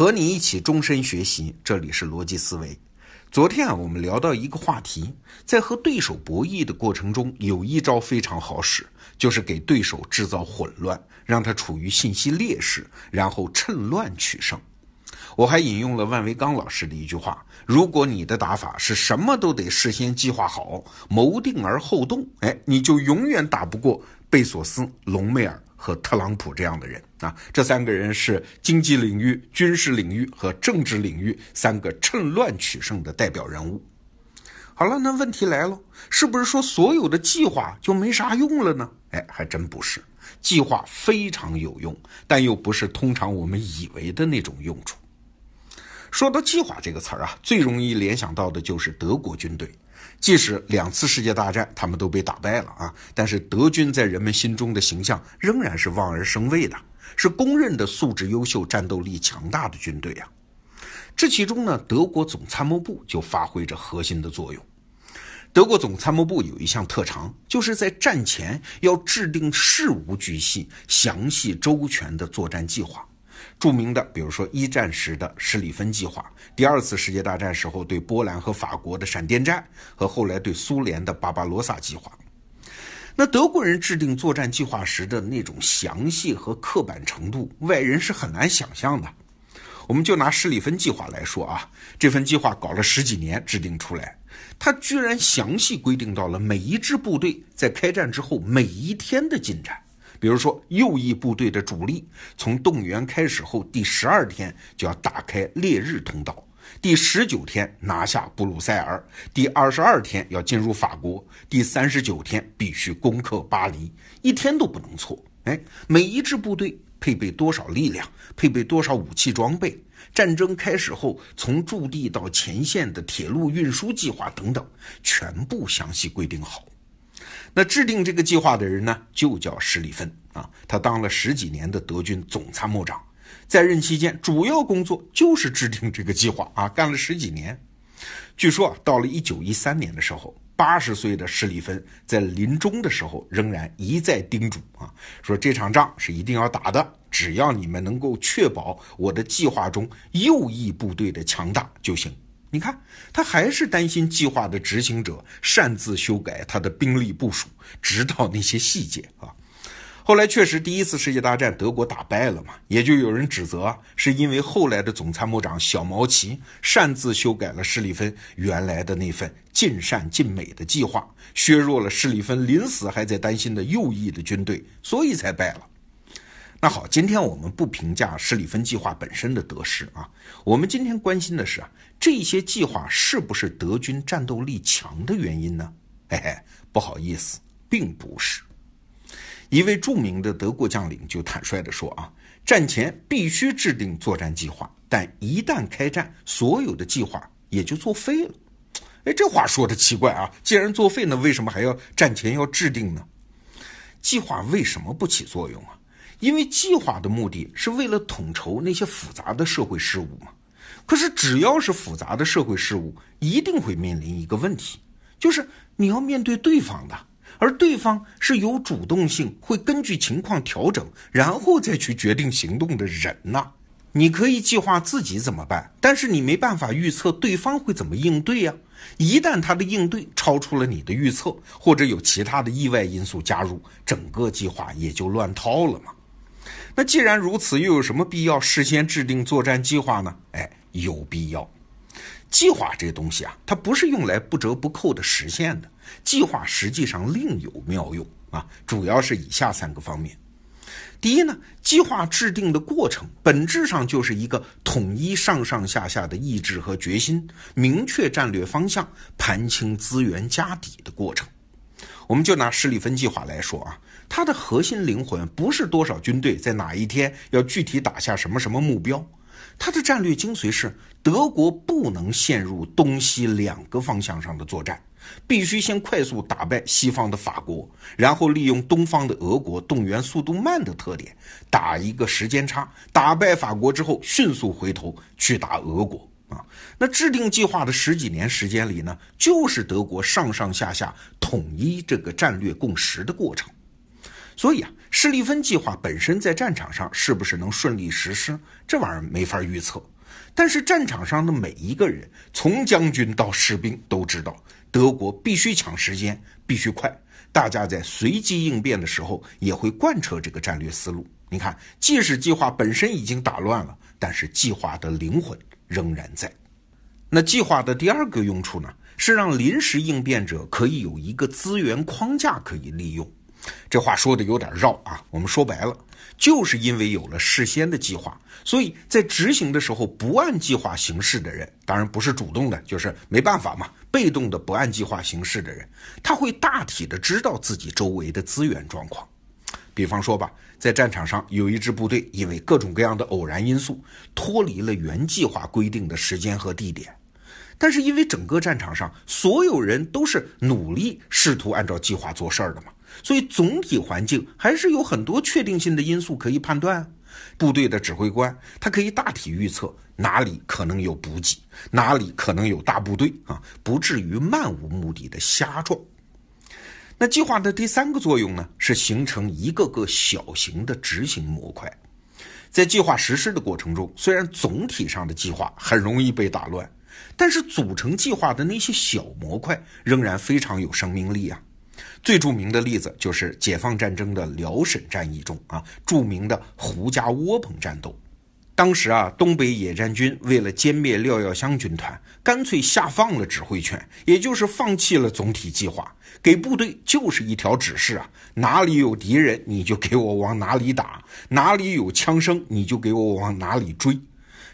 和你一起终身学习，这里是逻辑思维。昨天啊，我们聊到一个话题，在和对手博弈的过程中，有一招非常好使，就是给对手制造混乱，让他处于信息劣势，然后趁乱取胜。我还引用了万维钢老师的一句话：如果你的打法是什么都得事先计划好，谋定而后动，哎，你就永远打不过贝索斯、隆美尔。和特朗普这样的人啊，这三个人是经济领域、军事领域和政治领域三个趁乱取胜的代表人物。好了，那问题来了，是不是说所有的计划就没啥用了呢？哎，还真不是，计划非常有用，但又不是通常我们以为的那种用处。说到计划这个词儿啊，最容易联想到的就是德国军队。即使两次世界大战他们都被打败了啊，但是德军在人们心中的形象仍然是望而生畏的，是公认的素质优秀、战斗力强大的军队啊。这其中呢，德国总参谋部就发挥着核心的作用。德国总参谋部有一项特长，就是在战前要制定事无巨细、详细周全的作战计划。著名的，比如说一战时的施里芬计划，第二次世界大战时候对波兰和法国的闪电战，和后来对苏联的巴巴罗萨计划。那德国人制定作战计划时的那种详细和刻板程度，外人是很难想象的。我们就拿施里芬计划来说啊，这份计划搞了十几年制定出来，他居然详细规定到了每一支部队在开战之后每一天的进展。比如说，右翼部队的主力从动员开始后第十二天就要打开烈日通道，第十九天拿下布鲁塞尔，第二十二天要进入法国，第三十九天必须攻克巴黎，一天都不能错。哎，每一支部队配备多少力量，配备多少武器装备，战争开始后从驻地到前线的铁路运输计划等等，全部详细规定好。那制定这个计划的人呢，就叫施里芬啊。他当了十几年的德军总参谋长，在任期间主要工作就是制定这个计划啊，干了十几年。据说，到了一九一三年的时候，八十岁的施里芬在临终的时候仍然一再叮嘱啊，说这场仗是一定要打的，只要你们能够确保我的计划中右翼部队的强大就行。你看，他还是担心计划的执行者擅自修改他的兵力部署，直到那些细节啊。后来确实第一次世界大战德国打败了嘛，也就有人指责是因为后来的总参谋长小毛奇擅自修改了施里芬原来的那份尽善尽美的计划，削弱了施里芬临死还在担心的右翼的军队，所以才败了。那好，今天我们不评价施里芬计划本身的得失啊，我们今天关心的是啊，这些计划是不是德军战斗力强的原因呢？嘿嘿，不好意思，并不是。一位著名的德国将领就坦率地说啊，战前必须制定作战计划，但一旦开战，所有的计划也就作废了。哎，这话说的奇怪啊，既然作废，那为什么还要战前要制定呢？计划为什么不起作用啊？因为计划的目的是为了统筹那些复杂的社会事务嘛。可是只要是复杂的社会事务，一定会面临一个问题，就是你要面对对方的，而对方是有主动性，会根据情况调整，然后再去决定行动的人呐。你可以计划自己怎么办，但是你没办法预测对方会怎么应对呀。一旦他的应对超出了你的预测，或者有其他的意外因素加入，整个计划也就乱套了嘛。那既然如此，又有什么必要事先制定作战计划呢？哎，有必要。计划这东西啊，它不是用来不折不扣的实现的。计划实际上另有妙用啊，主要是以下三个方面。第一呢，计划制定的过程本质上就是一个统一上上下下的意志和决心，明确战略方向，盘清资源家底的过程。我们就拿施里芬计划来说啊。它的核心灵魂不是多少军队在哪一天要具体打下什么什么目标，它的战略精髓是德国不能陷入东西两个方向上的作战，必须先快速打败西方的法国，然后利用东方的俄国动员速度慢的特点，打一个时间差，打败法国之后迅速回头去打俄国啊。那制定计划的十几年时间里呢，就是德国上上下下统一这个战略共识的过程。所以啊，施利芬计划本身在战场上是不是能顺利实施，这玩意儿没法预测。但是战场上的每一个人，从将军到士兵都知道，德国必须抢时间，必须快。大家在随机应变的时候，也会贯彻这个战略思路。你看，即使计划本身已经打乱了，但是计划的灵魂仍然在。那计划的第二个用处呢，是让临时应变者可以有一个资源框架可以利用。这话说的有点绕啊，我们说白了，就是因为有了事先的计划，所以在执行的时候不按计划行事的人，当然不是主动的，就是没办法嘛，被动的不按计划行事的人，他会大体的知道自己周围的资源状况。比方说吧，在战场上有一支部队因为各种各样的偶然因素脱离了原计划规定的时间和地点，但是因为整个战场上所有人都是努力试图按照计划做事儿的嘛。所以总体环境还是有很多确定性的因素可以判断。部队的指挥官他可以大体预测哪里可能有补给，哪里可能有大部队啊，不至于漫无目的的瞎撞。那计划的第三个作用呢，是形成一个个小型的执行模块。在计划实施的过程中，虽然总体上的计划很容易被打乱，但是组成计划的那些小模块仍然非常有生命力啊。最著名的例子就是解放战争的辽沈战役中啊，著名的胡家窝棚战斗。当时啊，东北野战军为了歼灭廖耀湘军团，干脆下放了指挥权，也就是放弃了总体计划，给部队就是一条指示啊，哪里有敌人你就给我往哪里打，哪里有枪声你就给我往哪里追。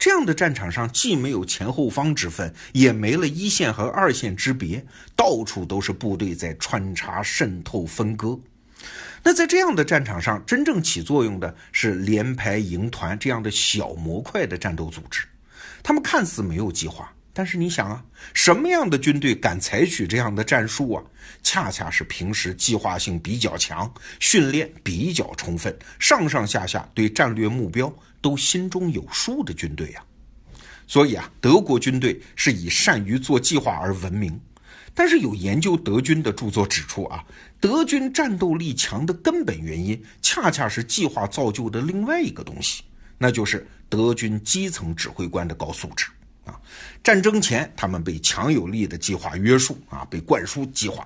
这样的战场上，既没有前后方之分，也没了一线和二线之别，到处都是部队在穿插、渗透、分割。那在这样的战场上，真正起作用的是连排、营团这样的小模块的战斗组织。他们看似没有计划，但是你想啊，什么样的军队敢采取这样的战术啊？恰恰是平时计划性比较强、训练比较充分、上上下下对战略目标。都心中有数的军队呀，所以啊，德国军队是以善于做计划而闻名。但是有研究德军的著作指出啊，德军战斗力强的根本原因，恰恰是计划造就的另外一个东西，那就是德军基层指挥官的高素质啊。战争前，他们被强有力的计划约束啊，被灌输计划；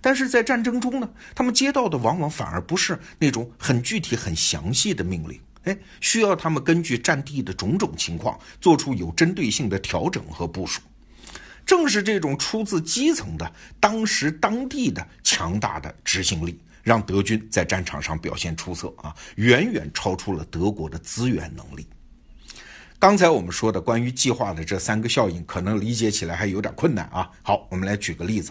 但是在战争中呢，他们接到的往往反而不是那种很具体、很详细的命令。哎，需要他们根据战地的种种情况，做出有针对性的调整和部署。正是这种出自基层的、当时当地的强大的执行力，让德军在战场上表现出色啊，远远超出了德国的资源能力。刚才我们说的关于计划的这三个效应，可能理解起来还有点困难啊。好，我们来举个例子，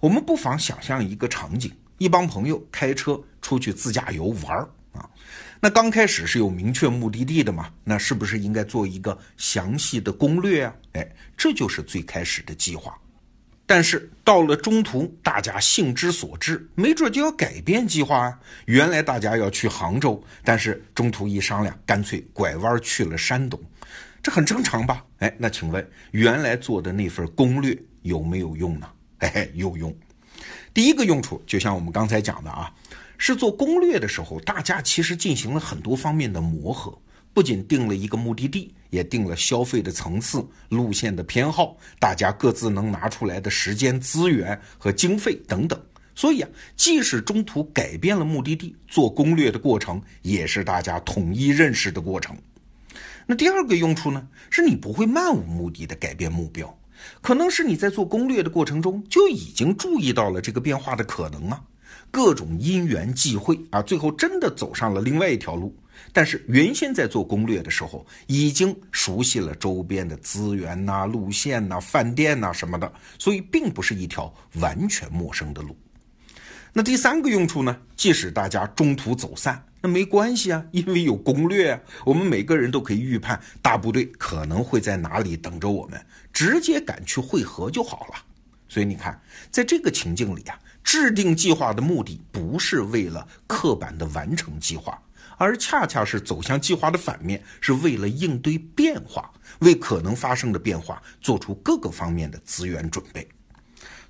我们不妨想象一个场景：一帮朋友开车出去自驾游玩儿。啊，那刚开始是有明确目的地的嘛？那是不是应该做一个详细的攻略啊？哎，这就是最开始的计划。但是到了中途，大家兴之所至，没准就要改变计划啊。原来大家要去杭州，但是中途一商量，干脆拐弯去了山东，这很正常吧？哎，那请问原来做的那份攻略有没有用呢？哎，有用。第一个用处就像我们刚才讲的啊。是做攻略的时候，大家其实进行了很多方面的磨合，不仅定了一个目的地，也定了消费的层次、路线的偏好，大家各自能拿出来的时间、资源和经费等等。所以啊，即使中途改变了目的地，做攻略的过程也是大家统一认识的过程。那第二个用处呢，是你不会漫无目的的改变目标，可能是你在做攻略的过程中就已经注意到了这个变化的可能啊。各种因缘际会啊，最后真的走上了另外一条路。但是原先在做攻略的时候，已经熟悉了周边的资源呐、路线呐、饭店呐什么的，所以并不是一条完全陌生的路。那第三个用处呢？即使大家中途走散，那没关系啊，因为有攻略啊，我们每个人都可以预判大部队可能会在哪里等着我们，直接赶去汇合就好了。所以你看，在这个情境里啊。制定计划的目的不是为了刻板的完成计划，而恰恰是走向计划的反面，是为了应对变化，为可能发生的变化做出各个方面的资源准备。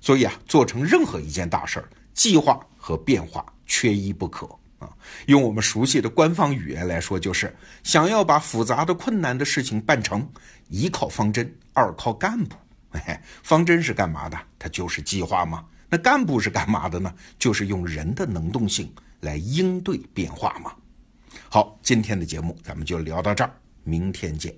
所以啊，做成任何一件大事儿，计划和变化缺一不可。啊。用我们熟悉的官方语言来说，就是想要把复杂的、困难的事情办成，一靠方针，二靠干部。方针是干嘛的？它就是计划嘛。那干部是干嘛的呢？就是用人的能动性来应对变化嘛。好，今天的节目咱们就聊到这儿，明天见。